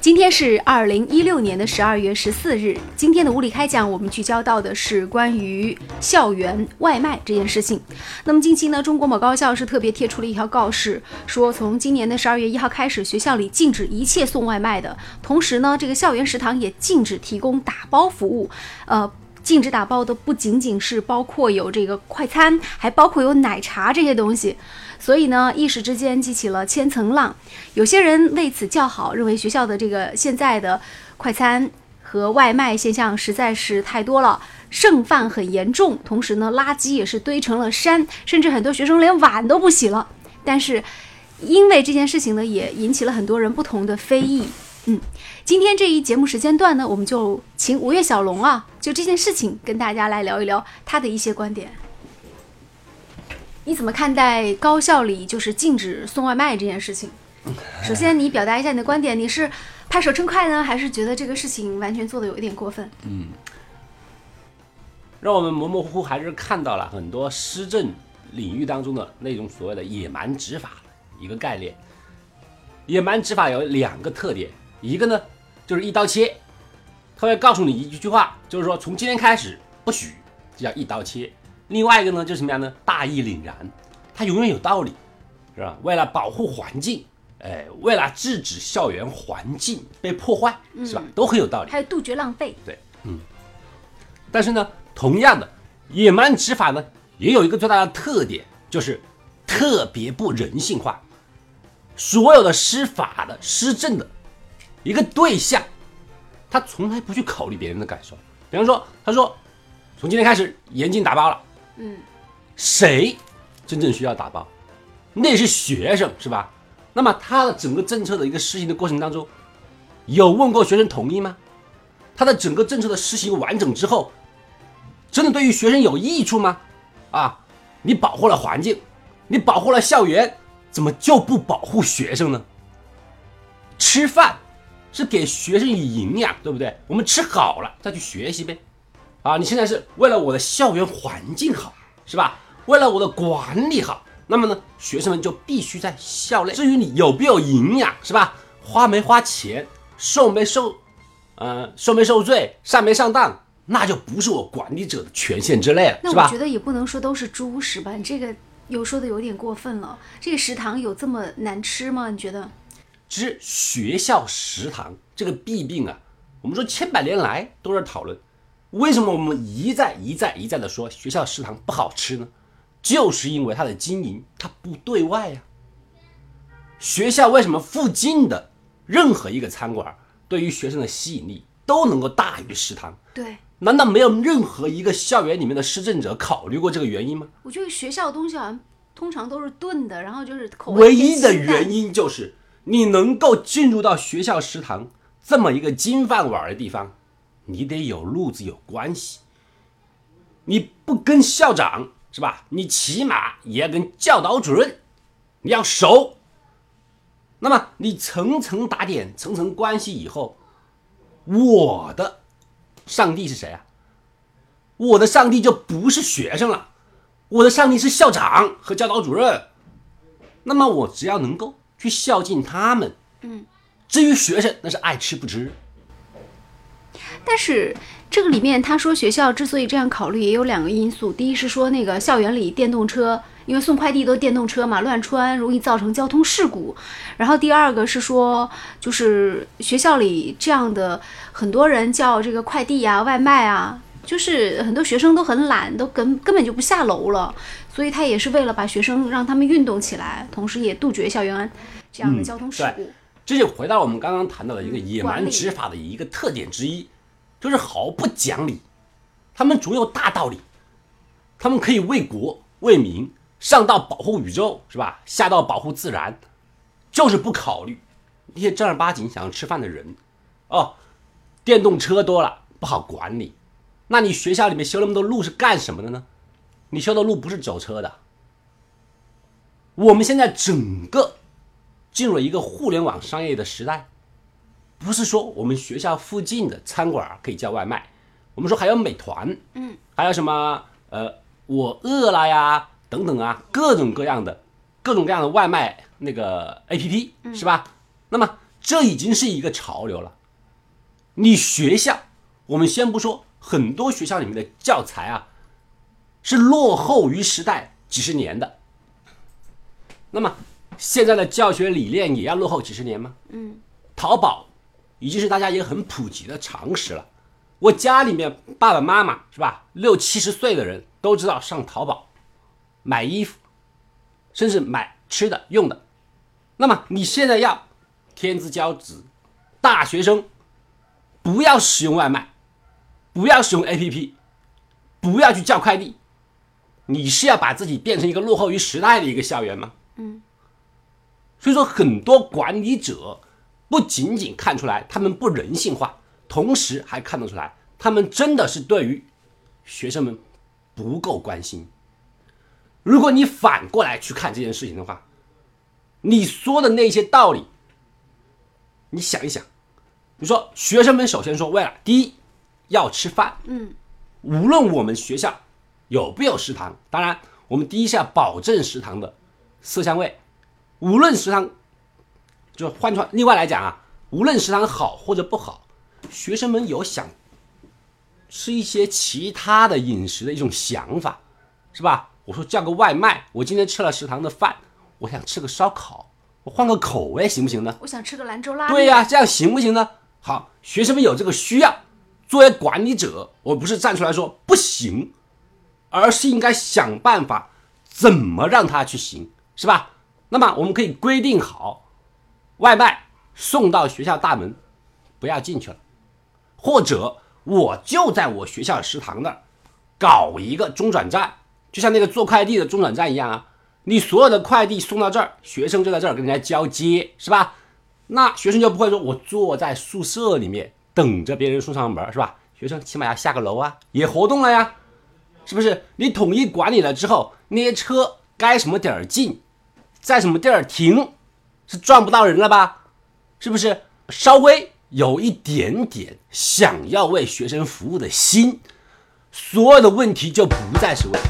今天是二零一六年的十二月十四日。今天的物理开讲，我们聚焦到的是关于校园外卖这件事情。那么近期呢，中国某高校是特别贴出了一条告示，说从今年的十二月一号开始，学校里禁止一切送外卖的，同时呢，这个校园食堂也禁止提供打包服务。呃，禁止打包的不仅仅是包括有这个快餐，还包括有奶茶这些东西。所以呢，一时之间激起了千层浪。有些人为此叫好，认为学校的这个现在的快餐和外卖现象实在是太多了，剩饭很严重。同时呢，垃圾也是堆成了山，甚至很多学生连碗都不洗了。但是，因为这件事情呢，也引起了很多人不同的非议。嗯，今天这一节目时间段呢，我们就请五月小龙啊，就这件事情跟大家来聊一聊他的一些观点。你怎么看待高校里就是禁止送外卖这件事情？首先，你表达一下你的观点，你是拍手称快呢，还是觉得这个事情完全做的有一点过分？嗯，让我们模模糊糊还是看到了很多施政领域当中的那种所谓的野蛮执法一个概念。野蛮执法有两个特点，一个呢就是一刀切，他会告诉你一句话，就是说从今天开始不许，这叫一刀切。另外一个呢，就是什么样呢？大义凛然，他永远有道理，是吧？为了保护环境，哎，为了制止校园环境被破坏，是吧？都很有道理。还有杜绝浪费。对，嗯。但是呢，同样的，野蛮执法呢，也有一个最大的特点，就是特别不人性化。所有的施法的、施政的一个对象，他从来不去考虑别人的感受。比方说，他说，从今天开始严禁打包了。嗯，谁真正需要打包？那是学生，是吧？那么他的整个政策的一个实行的过程当中，有问过学生同意吗？他的整个政策的实行完整之后，真的对于学生有益处吗？啊，你保护了环境，你保护了校园，怎么就不保护学生呢？吃饭是给学生以营养，对不对？我们吃好了再去学习呗。啊，你现在是为了我的校园环境好，是吧？为了我的管理好，那么呢，学生们就必须在校内。至于你有没有营养，是吧？花没花钱，受没受，呃，受没受罪，上没上当，那就不是我管理者的权限之内了，是吧？那我觉得也不能说都是猪食吧，你这个有说的有点过分了。这个食堂有这么难吃吗？你觉得？其实学校食堂这个弊病啊，我们说千百年来都在讨论。为什么我们一再一再一再的说学校食堂不好吃呢？就是因为它的经营它不对外呀。学校为什么附近的任何一个餐馆对于学生的吸引力都能够大于食堂？对，难道没有任何一个校园里面的施政者考虑过这个原因吗？我觉得学校的东西好像通常都是炖的，然后就是口味唯一的原因就是你能够进入到学校食堂这么一个金饭碗的地方。你得有路子有关系，你不跟校长是吧？你起码也要跟教导主任，你要熟。那么你层层打点，层层关系以后，我的上帝是谁啊？我的上帝就不是学生了，我的上帝是校长和教导主任。那么我只要能够去孝敬他们，嗯，至于学生，那是爱吃不吃。但是这个里面，他说学校之所以这样考虑，也有两个因素。第一是说那个校园里电动车，因为送快递都电动车嘛，乱穿容易造成交通事故。然后第二个是说，就是学校里这样的很多人叫这个快递啊、外卖啊，就是很多学生都很懒，都根根本就不下楼了。所以他也是为了把学生让他们运动起来，同时也杜绝校园这样的交通事故。这就回到我们刚刚谈到的一个野蛮执法的一个特点之一。就是毫不讲理，他们总有大道理，他们可以为国为民，上到保护宇宙是吧，下到保护自然，就是不考虑那些正儿八经想要吃饭的人。哦，电动车多了不好管理，那你学校里面修那么多路是干什么的呢？你修的路不是走车的。我们现在整个进入了一个互联网商业的时代。不是说我们学校附近的餐馆可以叫外卖，我们说还有美团，嗯，还有什么呃，我饿了呀等等啊，各种各样的各种各样的外卖那个 A P P 是吧？那么这已经是一个潮流了。你学校，我们先不说，很多学校里面的教材啊，是落后于时代几十年的。那么现在的教学理念也要落后几十年吗？嗯，淘宝已经是大家一个很普及的常识了。我家里面爸爸妈妈是吧，六七十岁的人都知道上淘宝买衣服，甚至买吃的用的。那么你现在要天之骄子，大学生不要使用外卖，不要使用 APP，不要去叫快递，你是要把自己变成一个落后于时代的一个校园吗？嗯。所以说，很多管理者不仅仅看出来他们不人性化。同时还看得出来，他们真的是对于学生们不够关心。如果你反过来去看这件事情的话，你说的那些道理，你想一想，你说学生们首先说为了第一要吃饭，嗯，无论我们学校有没有食堂，当然我们第一是要保证食堂的色香味，无论食堂就换句话，另外来讲啊，无论食堂好或者不好。学生们有想吃一些其他的饮食的一种想法，是吧？我说叫个外卖，我今天吃了食堂的饭，我想吃个烧烤，我换个口味行不行呢？我想吃个兰州拉面。对呀，这样行不行呢？好，学生们有这个需要，作为管理者，我不是站出来说不行，而是应该想办法怎么让他去行，是吧？那么我们可以规定好，外卖送到学校大门，不要进去了。或者我就在我学校食堂那儿搞一个中转站，就像那个做快递的中转站一样啊。你所有的快递送到这儿，学生就在这儿跟人家交接，是吧？那学生就不会说我坐在宿舍里面等着别人送上门，是吧？学生起码要下个楼啊，也活动了呀，是不是？你统一管理了之后，那些车该什么点儿进，在什么地儿停，是撞不到人了吧？是不是？稍微。有一点点想要为学生服务的心，所有的问题就不再是问题。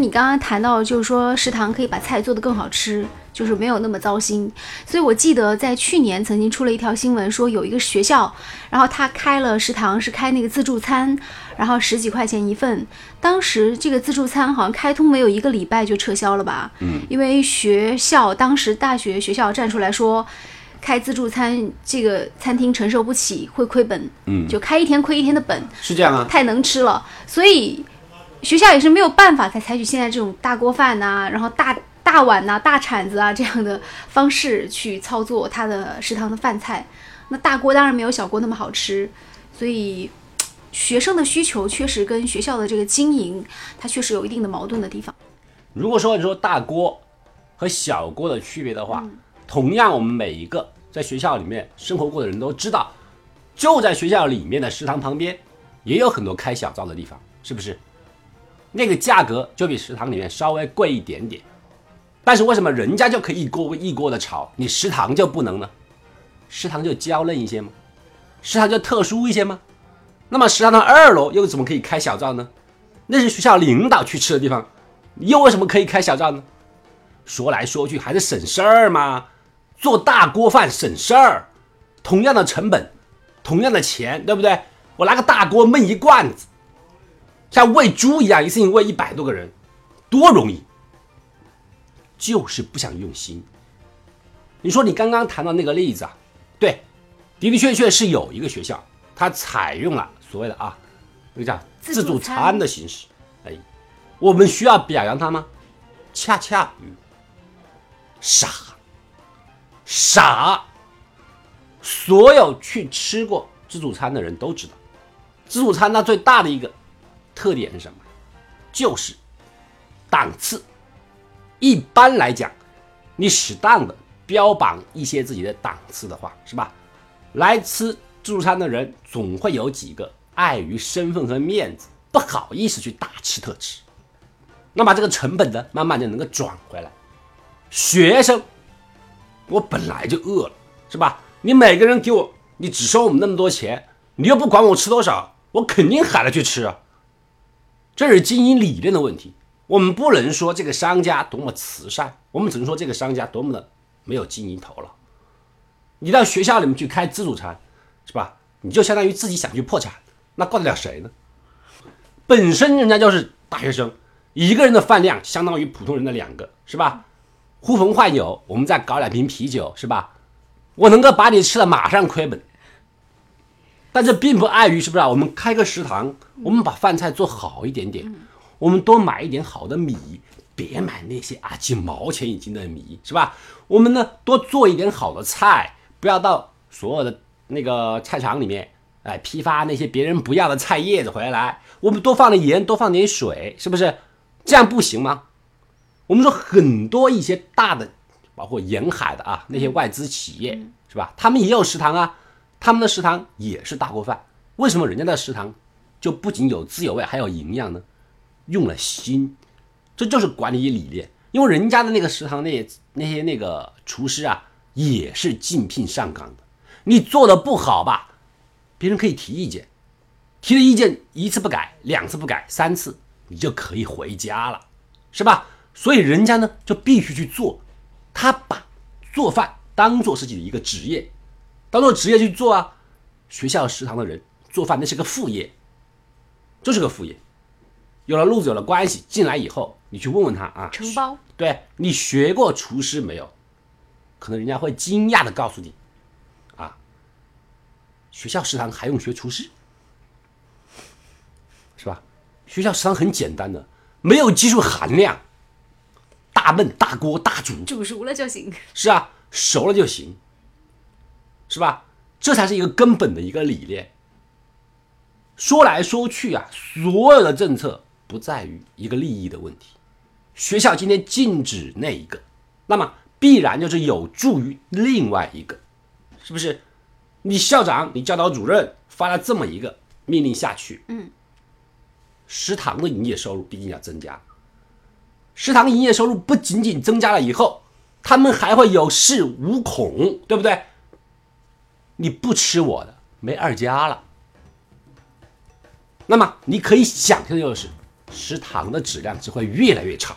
你刚刚谈到，就是说食堂可以把菜做得更好吃。就是没有那么糟心，所以我记得在去年曾经出了一条新闻，说有一个学校，然后他开了食堂，是开那个自助餐，然后十几块钱一份。当时这个自助餐好像开通没有一个礼拜就撤销了吧？嗯，因为学校当时大学学校站出来说，开自助餐这个餐厅承受不起，会亏本。嗯，就开一天亏一天的本。是这样啊，太能吃了，所以学校也是没有办法才采取现在这种大锅饭呐，然后大。大碗呐、大铲子啊这样的方式去操作他的食堂的饭菜，那大锅当然没有小锅那么好吃，所以学生的需求确实跟学校的这个经营，它确实有一定的矛盾的地方。如果说你说大锅和小锅的区别的话，同样我们每一个在学校里面生活过的人都知道，就在学校里面的食堂旁边也有很多开小灶的地方，是不是？那个价格就比食堂里面稍微贵一点点。但是为什么人家就可以一锅一锅的炒，你食堂就不能呢？食堂就娇嫩一些吗？食堂就特殊一些吗？那么食堂的二楼又怎么可以开小灶呢？那是学校领导去吃的地方，又为什么可以开小灶呢？说来说去还是省事儿嘛，做大锅饭省事儿，同样的成本，同样的钱，对不对？我拿个大锅焖一罐子，像喂猪一样，一次性喂一百多个人，多容易。就是不想用心。你说你刚刚谈到那个例子啊，对，的的确确是有一个学校，它采用了所谓的啊，那个叫自助餐的形式。哎，我们需要表扬他吗？恰恰傻傻，所有去吃过自助餐的人都知道，自助餐它最大的一个特点是什么？就是档次。一般来讲，你适当的标榜一些自己的档次的话，是吧？来吃自助餐的人总会有几个碍于身份和面子，不好意思去大吃特吃。那么这个成本呢，慢慢就能够转回来。学生，我本来就饿了，是吧？你每个人给我，你只收我们那么多钱，你又不管我吃多少，我肯定喊着去吃啊。这是经营理念的问题。我们不能说这个商家多么慈善，我们只能说这个商家多么的没有经营头脑。你到学校里面去开自助餐，是吧？你就相当于自己想去破产，那怪得了谁呢？本身人家就是大学生，一个人的饭量相当于普通人的两个，是吧？呼朋唤友，我们再搞两瓶啤酒，是吧？我能够把你吃的马上亏本。但这并不碍于是不是啊？我们开个食堂，我们把饭菜做好一点点。我们多买一点好的米，别买那些啊几毛钱一斤的米，是吧？我们呢多做一点好的菜，不要到所有的那个菜场里面，哎，批发那些别人不要的菜叶子回来。我们多放点盐，多放点水，是不是？这样不行吗？我们说很多一些大的，包括沿海的啊那些外资企业，是吧？他们也有食堂啊，他们的食堂也是大锅饭。为什么人家的食堂就不仅有滋有味，还有营养呢？用了心，这就是管理理念。因为人家的那个食堂，那那些那个厨师啊，也是竞聘上岗的。你做的不好吧，别人可以提意见，提的意见一次不改，两次不改，三次你就可以回家了，是吧？所以人家呢就必须去做，他把做饭当做自己的一个职业，当做职业去做啊。学校食堂的人做饭那是个副业，就是个副业。有了路子，有了关系，进来以后，你去问问他啊，承包，对你学过厨师没有？可能人家会惊讶的告诉你，啊，学校食堂还用学厨师，是吧？学校食堂很简单的，没有技术含量，大焖大锅大煮，煮熟了就行。是啊，熟了就行，是吧？这才是一个根本的一个理念。说来说去啊，所有的政策。不在于一个利益的问题，学校今天禁止那一个，那么必然就是有助于另外一个，是不是？你校长、你教导主任发了这么一个命令下去，嗯，食堂的营业收入毕竟要增加，食堂营业收入不仅仅增加了以后，他们还会有恃无恐，对不对？你不吃我的，没二家了。那么你可以想象的就是。食堂的质量只会越来越差。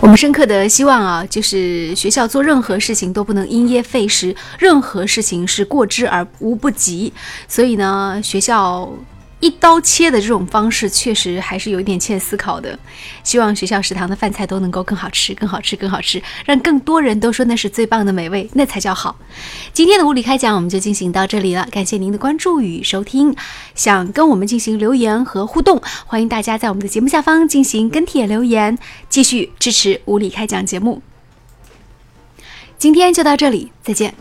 我们深刻的希望啊，就是学校做任何事情都不能因噎废食，任何事情是过之而无不及。所以呢，学校。一刀切的这种方式确实还是有一点欠思考的。希望学校食堂的饭菜都能够更好吃、更好吃、更好吃，让更多人都说那是最棒的美味，那才叫好。今天的物理开讲我们就进行到这里了，感谢您的关注与收听。想跟我们进行留言和互动，欢迎大家在我们的节目下方进行跟帖留言，继续支持物理开讲节目。今天就到这里，再见。